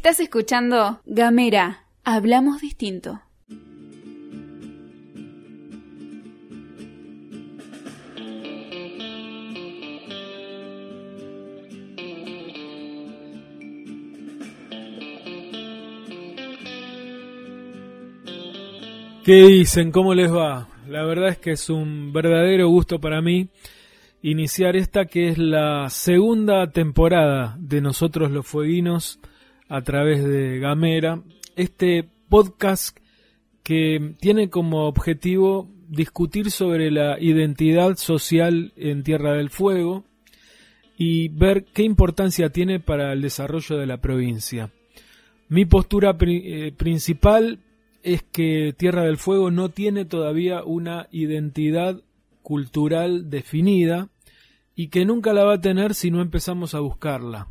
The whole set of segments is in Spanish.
Estás escuchando Gamera, hablamos distinto. ¿Qué dicen? ¿Cómo les va? La verdad es que es un verdadero gusto para mí iniciar esta que es la segunda temporada de Nosotros los Fueguinos a través de Gamera. Este podcast que tiene como objetivo discutir sobre la identidad social en Tierra del Fuego y ver qué importancia tiene para el desarrollo de la provincia. Mi postura eh, principal es que Tierra del Fuego no tiene todavía una identidad cultural definida y que nunca la va a tener si no empezamos a buscarla.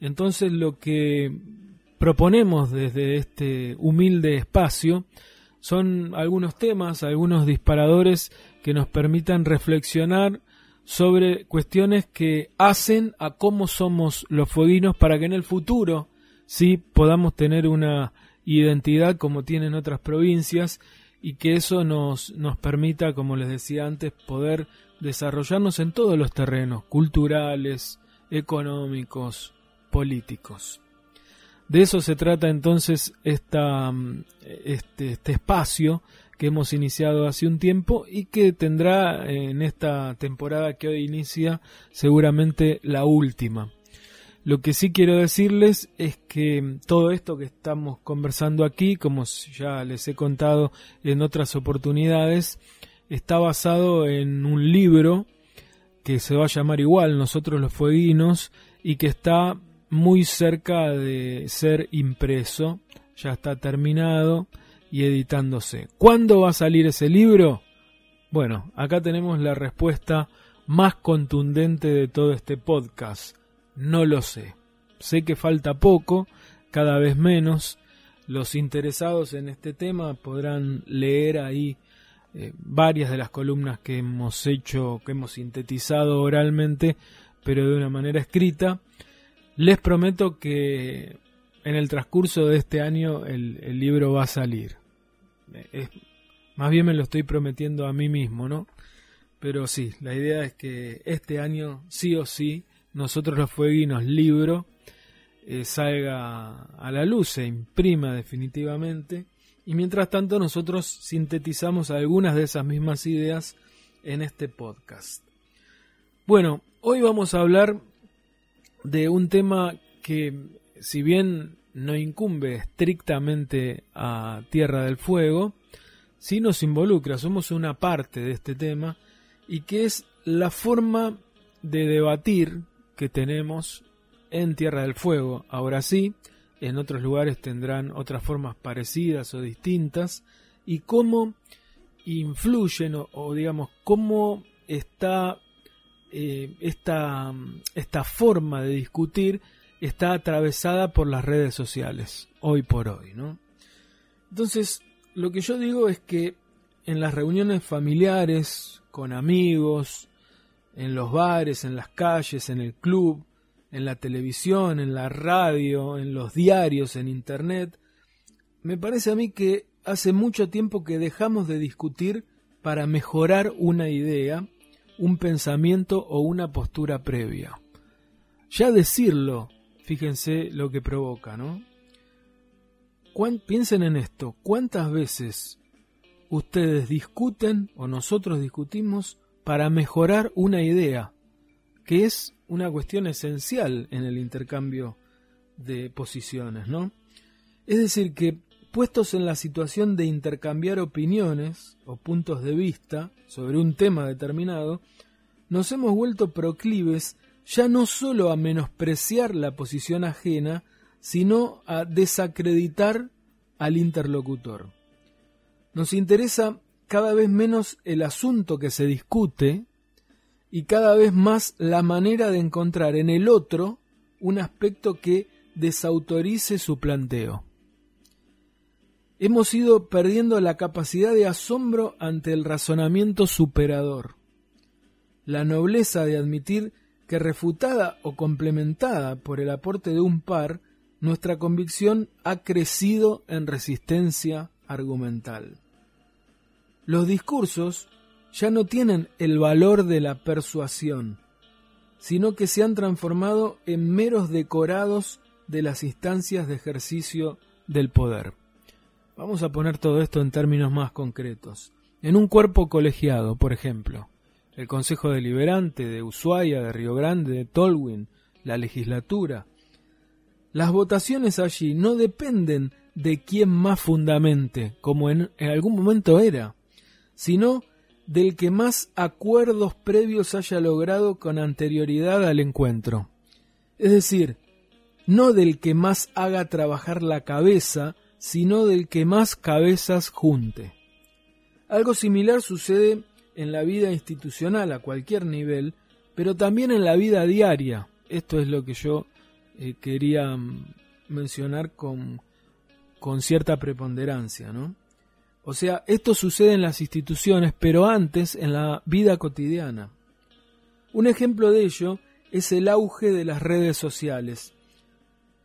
Entonces lo que proponemos desde este humilde espacio son algunos temas, algunos disparadores que nos permitan reflexionar sobre cuestiones que hacen a cómo somos los fueguinos para que en el futuro sí podamos tener una identidad como tienen otras provincias y que eso nos, nos permita, como les decía antes, poder desarrollarnos en todos los terrenos, culturales, económicos, políticos. De eso se trata entonces esta, este, este espacio que hemos iniciado hace un tiempo y que tendrá en esta temporada que hoy inicia seguramente la última. Lo que sí quiero decirles es que todo esto que estamos conversando aquí, como ya les he contado en otras oportunidades, está basado en un libro que se va a llamar igual Nosotros los Fueguinos y que está muy cerca de ser impreso, ya está terminado y editándose. ¿Cuándo va a salir ese libro? Bueno, acá tenemos la respuesta más contundente de todo este podcast. No lo sé. Sé que falta poco, cada vez menos. Los interesados en este tema podrán leer ahí eh, varias de las columnas que hemos hecho, que hemos sintetizado oralmente, pero de una manera escrita. Les prometo que en el transcurso de este año el, libro va a salir. Más bien me lo estoy prometiendo a mí mismo, ¿no? Pero sí, la idea es que este año sí o sí nosotros los fueguinos libro eh, salga a la luz, se imprima definitivamente. Y mientras tanto nosotros sintetizamos algunas de esas mismas ideas en este podcast. Bueno, hoy vamos a hablar de un tema que si bien no incumbe estrictamente a Tierra del Fuego, sí nos involucra, somos una parte de este tema y que es la forma de debatir que tenemos en Tierra del Fuego. Ahora sí, en otros lugares tendrán otras formas parecidas o distintas y cómo influyen o, digamos cómo está eh, esta, esta forma de discutir está atravesada por las redes sociales hoy por hoy, ¿no? Entonces, lo que yo digo es que en las reuniones familiares, con amigos, en los bares, en las calles, en el club, en la televisión, en la radio, en los diarios, en Internet, me parece a mí que hace mucho tiempo que dejamos de discutir para mejorar una idea, un pensamiento o una postura previa. Ya decirlo, fíjense lo que provoca, ¿no? Piensen en esto, ¿cuántas veces ustedes discuten o nosotros discutimos para mejorar una idea, que es una cuestión esencial en el intercambio de posiciones, ¿no? Es decir, que puestos en la situación de intercambiar opiniones o puntos de vista sobre un tema determinado, nos hemos vuelto proclives ya no sólo a menospreciar la posición ajena, sino a desacreditar al interlocutor. Nos interesa cada vez menos el asunto que se discute y cada vez más la manera de encontrar en el otro un aspecto que desautorice su planteo. Hemos ido perdiendo la capacidad de asombro ante el razonamiento superador, la nobleza de admitir que refutada o complementada por el aporte de un par, nuestra convicción ha crecido en resistencia argumental. Los discursos ya no tienen el valor de la persuasión, sino que se han transformado en meros decorados de las instancias de ejercicio del poder. Vamos a poner todo esto en términos más concretos. En un cuerpo colegiado, por ejemplo, el Consejo Deliberante de Ushuaia, de Río Grande, de Tolwyn, la legislatura, las votaciones allí no dependen de quién más fundamente, como en, en algún momento era, sino del que más acuerdos previos haya logrado con anterioridad al encuentro. Es decir, no del que más haga trabajar la cabeza, sino del que más cabezas junte. Algo similar sucede en la vida institucional a cualquier nivel, pero también en la vida diaria. Esto es lo que yo eh, quería mm, mencionar con, con cierta preponderancia, ¿no? O sea, esto sucede en las instituciones, pero antes en la vida cotidiana. Un ejemplo de ello es el auge de las redes sociales,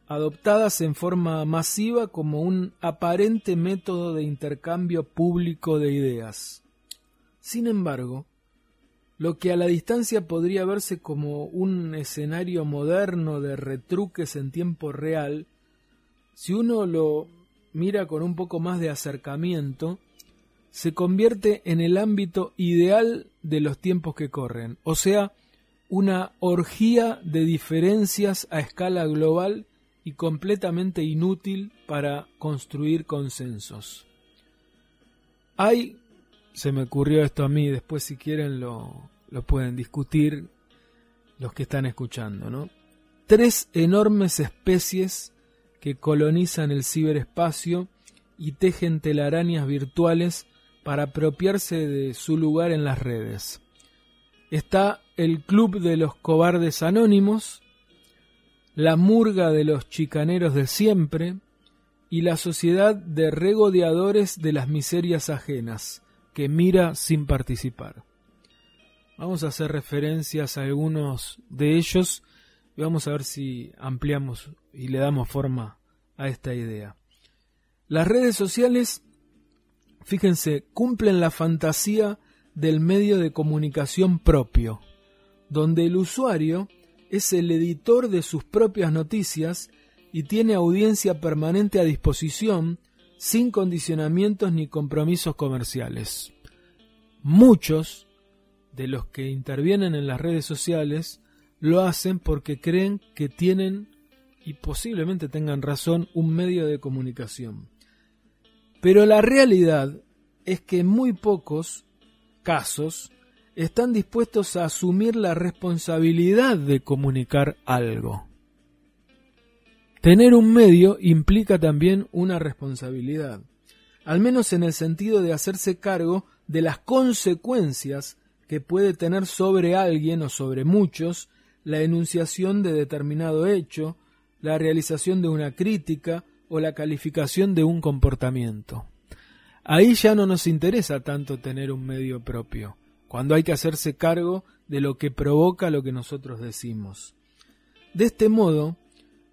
adoptadas en forma masiva como un aparente método de intercambio público de ideas. Sin embargo, lo que a la distancia podría verse como un escenario moderno de retruques en tiempo real, si uno lo mira con un poco más de acercamiento, se convierte en el ámbito ideal de los tiempos que corren, o sea, una orgía de diferencias a escala global y completamente inútil para construir consensos. Hay, se me ocurrió esto a mí, después si quieren lo, lo pueden discutir los que están escuchando, ¿no? Tres enormes especies que colonizan el ciberespacio y tejen telarañas virtuales para apropiarse de su lugar en las redes. Está el Club de los Cobardes Anónimos, la Murga de los Chicaneros de Siempre y la Sociedad de Regodeadores de las Miserias Ajenas, que mira sin participar. Vamos a hacer referencias a algunos de ellos y vamos a ver si ampliamos y le damos forma a esta idea. Las redes sociales, fíjense, cumplen la fantasía del medio de comunicación propio, donde el usuario es el editor de sus propias noticias y tiene audiencia permanente a disposición sin condicionamientos ni compromisos comerciales. Muchos de los que intervienen en las redes sociales lo hacen porque creen que tienen, y posiblemente tengan razón, un medio de comunicación. Pero la realidad es que en muy pocos casos están dispuestos a asumir la responsabilidad de comunicar algo. Tener un medio implica también una responsabilidad, al menos en el sentido de hacerse cargo de las consecuencias que puede tener sobre alguien o sobre muchos la enunciación de determinado hecho, la realización de una crítica o la calificación de un comportamiento. Ahí ya no nos interesa tanto tener un medio propio, cuando hay que hacerse cargo de lo que provoca lo que nosotros decimos. De este modo,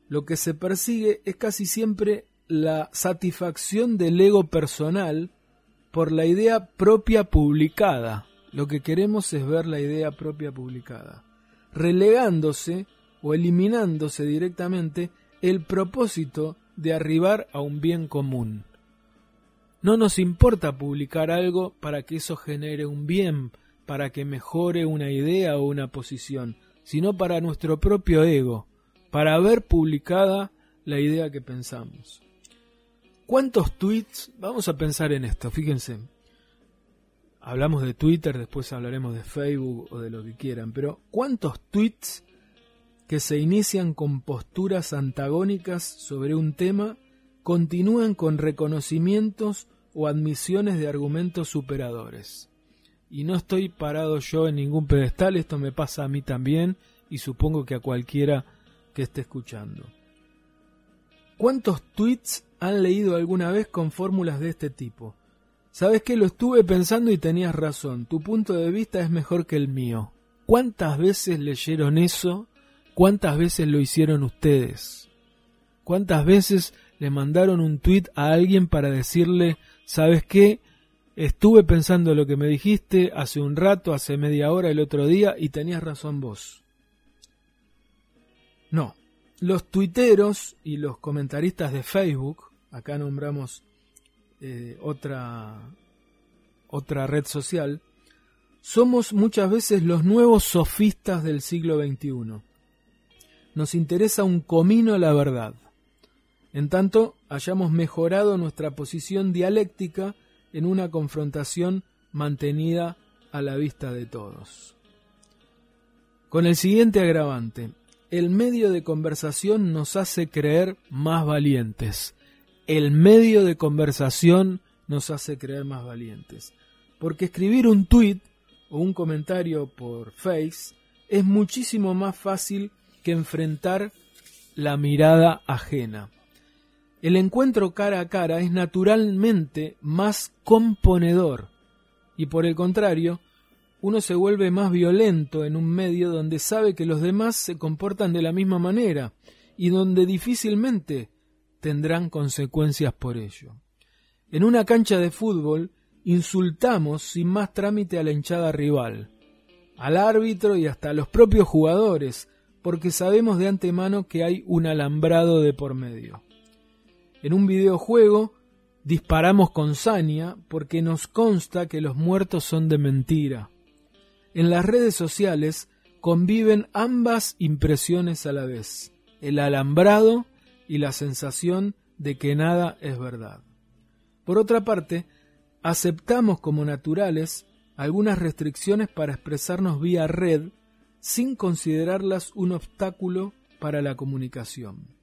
lo que se persigue es casi siempre la satisfacción del ego personal por la idea propia publicada. Lo que queremos es ver la idea propia publicada relegándose o eliminándose directamente el propósito de arribar a un bien común. No nos importa publicar algo para que eso genere un bien, para que mejore una idea o una posición, sino para nuestro propio ego, para ver publicada la idea que pensamos. ¿Cuántos tweets? Vamos a pensar en esto, fíjense hablamos de Twitter, después hablaremos de Facebook o de lo que quieran, pero ¿cuántos tweets que se inician con posturas antagónicas sobre un tema continúan con reconocimientos o admisiones de argumentos superadores? Y no estoy parado yo en ningún pedestal, esto me pasa a mí también y supongo que a cualquiera que esté escuchando. ¿Cuántos tweets han leído alguna vez con fórmulas de este tipo? Sabes que lo estuve pensando y tenías razón. Tu punto de vista es mejor que el mío. ¿Cuántas veces leyeron eso? ¿Cuántas veces lo hicieron ustedes? ¿Cuántas veces le mandaron un tweet a alguien para decirle, ¿sabes qué? Estuve pensando lo que me dijiste hace un rato, hace media hora, el otro día, y tenías razón vos. No, los tuiteros y los comentaristas de Facebook, acá nombramos eh, otra, otra red social, somos muchas veces los nuevos sofistas del siglo XXI. Nos interesa un comino la verdad. En tanto, hayamos mejorado nuestra posición dialéctica en una confrontación mantenida a la vista de todos. Con el siguiente agravante, el medio de conversación nos hace creer más valientes. El medio de conversación nos hace creer más valientes. Porque escribir un tweet o un comentario por Face es muchísimo más fácil que enfrentar la mirada ajena. El encuentro cara a cara es naturalmente más componedor y por el contrario, uno se vuelve más violento en un medio donde sabe que los demás se comportan de la misma manera y donde difícilmente tendrán consecuencias por ello. En una cancha de fútbol insultamos sin más trámite a la hinchada rival, al árbitro y hasta a los propios jugadores, porque sabemos de antemano que hay un alambrado de por medio. En un videojuego disparamos con saña porque nos consta que los muertos son de mentira. En las redes sociales conviven ambas impresiones a la vez, el alambrado y la sensación de que nada es verdad. Por otra parte, aceptamos como naturales algunas restricciones para expresarnos vía red sin considerarlas un obstáculo para la comunicación.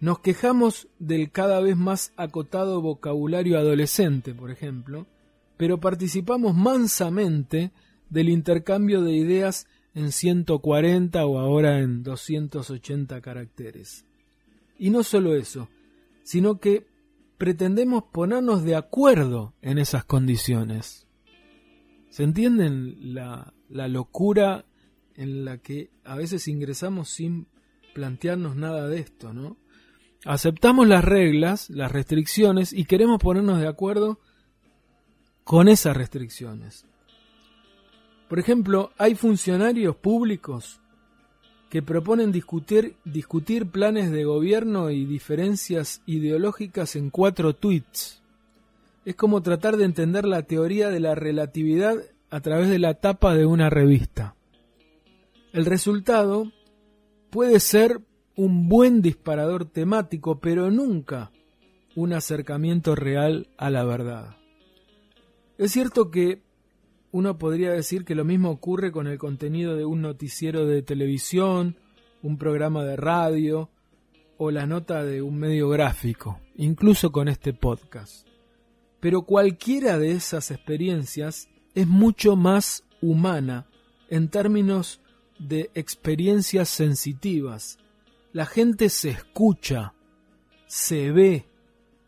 Nos quejamos del cada vez más acotado vocabulario adolescente, por ejemplo, pero participamos mansamente del intercambio de ideas en 140 o ahora en 280 caracteres. Y no solo eso, sino que pretendemos ponernos de acuerdo en esas condiciones. ¿Se entienden la, la locura en la que a veces ingresamos sin plantearnos nada de esto, ¿no? Aceptamos las reglas, las restricciones y queremos ponernos de acuerdo con esas restricciones. Por ejemplo, hay funcionarios públicos que proponen discutir, discutir planes de gobierno y diferencias ideológicas en cuatro tweets. Es como tratar de entender la teoría de la relatividad a través de la tapa de una revista. El resultado puede ser un buen disparador temático, pero nunca un acercamiento real a la verdad. Es cierto que uno podría decir que lo mismo ocurre con el contenido de un noticiero de televisión, un programa de radio o la nota de un medio gráfico, incluso con este podcast. Pero cualquiera de esas experiencias es mucho más humana en términos de experiencias sensitivas, la gente se escucha, se ve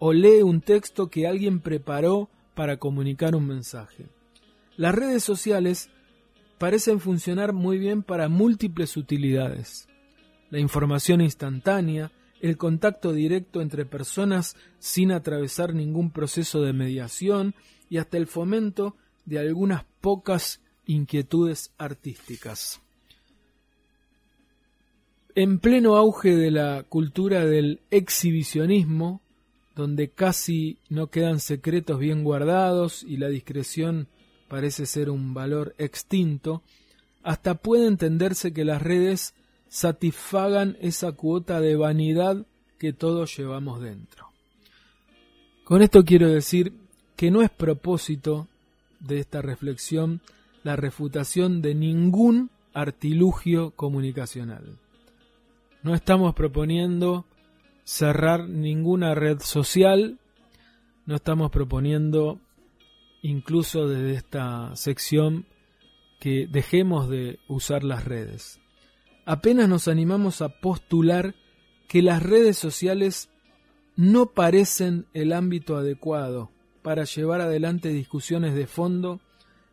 o lee un texto que alguien preparó para comunicar un mensaje. Las redes sociales parecen funcionar muy bien para múltiples utilidades. La información instantánea, el contacto directo entre personas sin atravesar ningún proceso de mediación y hasta el fomento de algunas pocas inquietudes artísticas. En pleno auge de la cultura del exhibicionismo, donde casi no quedan secretos bien guardados y la discreción parece ser un valor extinto, hasta puede entenderse que las redes satisfagan esa cuota de vanidad que todos llevamos dentro. Con esto quiero decir que no es propósito de esta reflexión la refutación de ningún artilugio comunicacional. No estamos proponiendo cerrar ninguna red social, no estamos proponiendo incluso desde esta sección que dejemos de usar las redes. Apenas nos animamos a postular que las redes sociales no parecen el ámbito adecuado para llevar adelante discusiones de fondo,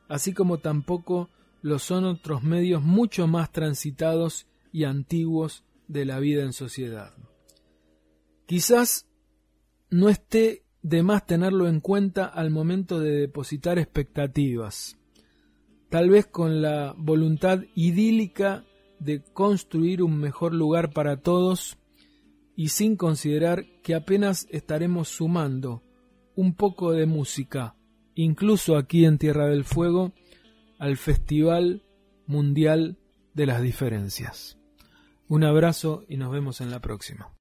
así como tampoco lo son otros medios mucho más transitados y antiguos de la vida en sociedad. Quizás no esté de más tenerlo en cuenta al momento de depositar expectativas, tal vez con la voluntad idílica de construir un mejor lugar para todos y sin considerar que apenas estaremos sumando un poco de música, incluso aquí en Tierra del Fuego, al Festival Mundial de las Diferencias. Un abrazo y nos vemos en la próxima.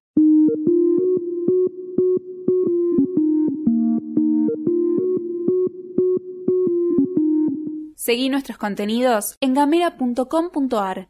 Seguí nuestros contenidos en gamera.com.ar.